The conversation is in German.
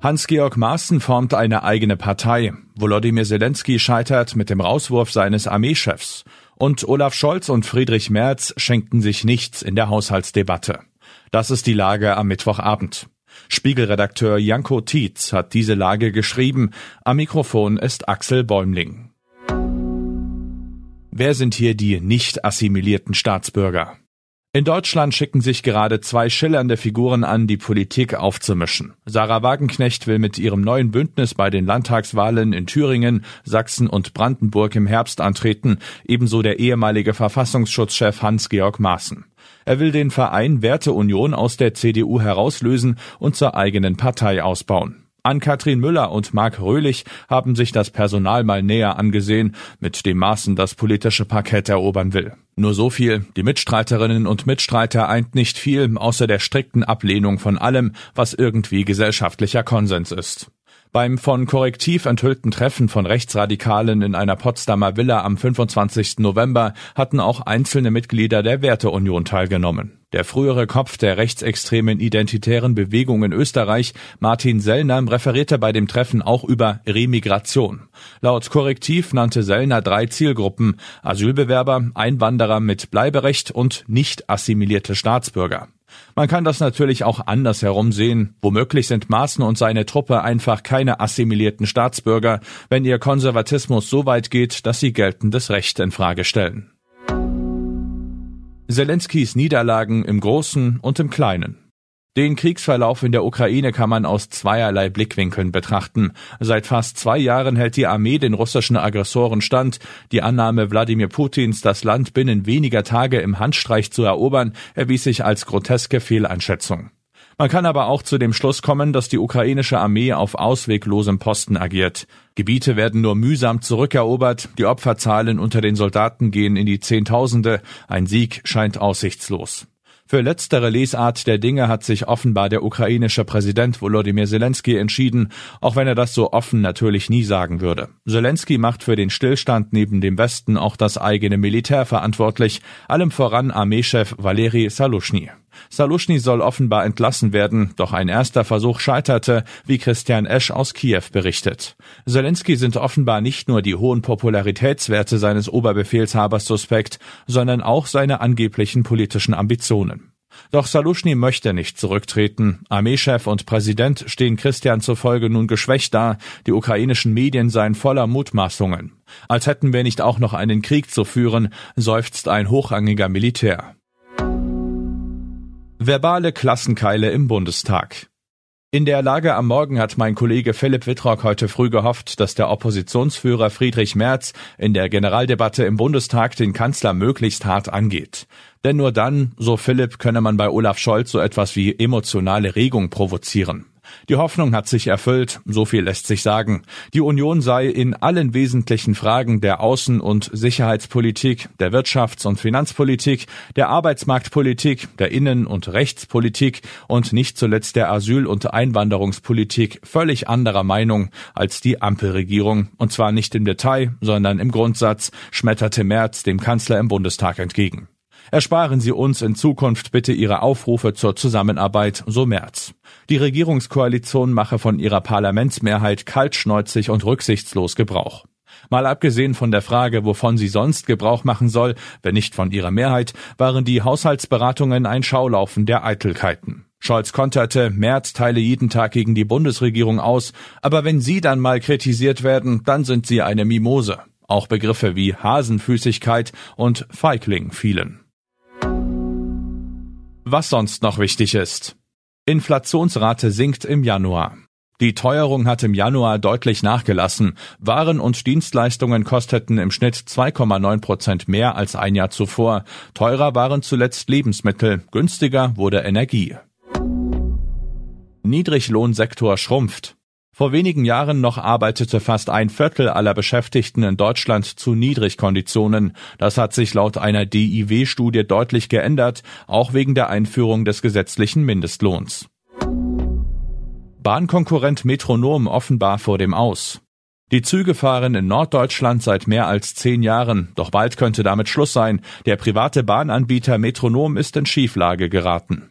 Hans-Georg Maaßen formt eine eigene Partei. Volodymyr Zelensky scheitert mit dem Rauswurf seines Armeechefs. Und Olaf Scholz und Friedrich Merz schenken sich nichts in der Haushaltsdebatte. Das ist die Lage am Mittwochabend. Spiegelredakteur Janko Tietz hat diese Lage geschrieben. Am Mikrofon ist Axel Bäumling. Wer sind hier die nicht assimilierten Staatsbürger? In Deutschland schicken sich gerade zwei schillernde Figuren an, die Politik aufzumischen. Sarah Wagenknecht will mit ihrem neuen Bündnis bei den Landtagswahlen in Thüringen, Sachsen und Brandenburg im Herbst antreten, ebenso der ehemalige Verfassungsschutzchef Hans-Georg Maaßen. Er will den Verein Werteunion aus der CDU herauslösen und zur eigenen Partei ausbauen. Ann-Kathrin Müller und Marc Röhlich haben sich das Personal mal näher angesehen, mit dem Maßen das politische Parkett erobern will. Nur so viel, die Mitstreiterinnen und Mitstreiter eint nicht viel, außer der strikten Ablehnung von allem, was irgendwie gesellschaftlicher Konsens ist. Beim von Korrektiv enthüllten Treffen von Rechtsradikalen in einer Potsdamer Villa am 25. November hatten auch einzelne Mitglieder der Werteunion teilgenommen. Der frühere Kopf der rechtsextremen identitären Bewegung in Österreich, Martin Sellner, referierte bei dem Treffen auch über Remigration. Laut Korrektiv nannte Sellner drei Zielgruppen Asylbewerber, Einwanderer mit Bleiberecht und nicht assimilierte Staatsbürger. Man kann das natürlich auch andersherum sehen. Womöglich sind Maaßen und seine Truppe einfach keine assimilierten Staatsbürger, wenn ihr Konservatismus so weit geht, dass sie geltendes Recht in Frage stellen. Zelenskys Niederlagen im Großen und im Kleinen. Den Kriegsverlauf in der Ukraine kann man aus zweierlei Blickwinkeln betrachten. Seit fast zwei Jahren hält die Armee den russischen Aggressoren stand. Die Annahme Wladimir Putins, das Land binnen weniger Tage im Handstreich zu erobern, erwies sich als groteske Fehleinschätzung. Man kann aber auch zu dem Schluss kommen, dass die ukrainische Armee auf ausweglosem Posten agiert. Gebiete werden nur mühsam zurückerobert, die Opferzahlen unter den Soldaten gehen in die Zehntausende, ein Sieg scheint aussichtslos. Für letztere Lesart der Dinge hat sich offenbar der ukrainische Präsident Volodymyr Zelensky entschieden, auch wenn er das so offen natürlich nie sagen würde. Zelensky macht für den Stillstand neben dem Westen auch das eigene Militär verantwortlich, allem voran Armeechef Valeri Salushny. Saluschny soll offenbar entlassen werden, doch ein erster Versuch scheiterte, wie Christian Esch aus Kiew berichtet. Zelensky sind offenbar nicht nur die hohen Popularitätswerte seines Oberbefehlshabers suspekt, sondern auch seine angeblichen politischen Ambitionen. Doch Saluschny möchte nicht zurücktreten. Armeechef und Präsident stehen Christian zufolge nun geschwächt da. Die ukrainischen Medien seien voller Mutmaßungen. Als hätten wir nicht auch noch einen Krieg zu führen, seufzt ein hochrangiger Militär. Verbale Klassenkeile im Bundestag. In der Lage am Morgen hat mein Kollege Philipp Wittrock heute früh gehofft, dass der Oppositionsführer Friedrich Merz in der Generaldebatte im Bundestag den Kanzler möglichst hart angeht. Denn nur dann, so Philipp, könne man bei Olaf Scholz so etwas wie emotionale Regung provozieren. Die Hoffnung hat sich erfüllt, so viel lässt sich sagen. Die Union sei in allen wesentlichen Fragen der Außen- und Sicherheitspolitik, der Wirtschafts- und Finanzpolitik, der Arbeitsmarktpolitik, der Innen- und Rechtspolitik und nicht zuletzt der Asyl- und Einwanderungspolitik völlig anderer Meinung als die Ampelregierung, und zwar nicht im Detail, sondern im Grundsatz, schmetterte Merz dem Kanzler im Bundestag entgegen. Ersparen Sie uns in Zukunft bitte Ihre Aufrufe zur Zusammenarbeit, so Merz. Die Regierungskoalition mache von ihrer Parlamentsmehrheit kaltschnäuzig und rücksichtslos Gebrauch. Mal abgesehen von der Frage, wovon sie sonst Gebrauch machen soll, wenn nicht von ihrer Mehrheit, waren die Haushaltsberatungen ein Schaulaufen der Eitelkeiten. Scholz konterte, Merz teile jeden Tag gegen die Bundesregierung aus, aber wenn sie dann mal kritisiert werden, dann sind sie eine Mimose. Auch Begriffe wie Hasenfüßigkeit und Feigling fielen. Was sonst noch wichtig ist. Inflationsrate sinkt im Januar. Die Teuerung hat im Januar deutlich nachgelassen. Waren und Dienstleistungen kosteten im Schnitt 2,9 Prozent mehr als ein Jahr zuvor. Teurer waren zuletzt Lebensmittel, günstiger wurde Energie. Niedriglohnsektor schrumpft. Vor wenigen Jahren noch arbeitete fast ein Viertel aller Beschäftigten in Deutschland zu Niedrigkonditionen. Das hat sich laut einer DIW-Studie deutlich geändert, auch wegen der Einführung des gesetzlichen Mindestlohns. Bahnkonkurrent Metronom offenbar vor dem Aus. Die Züge fahren in Norddeutschland seit mehr als zehn Jahren, doch bald könnte damit Schluss sein. Der private Bahnanbieter Metronom ist in Schieflage geraten.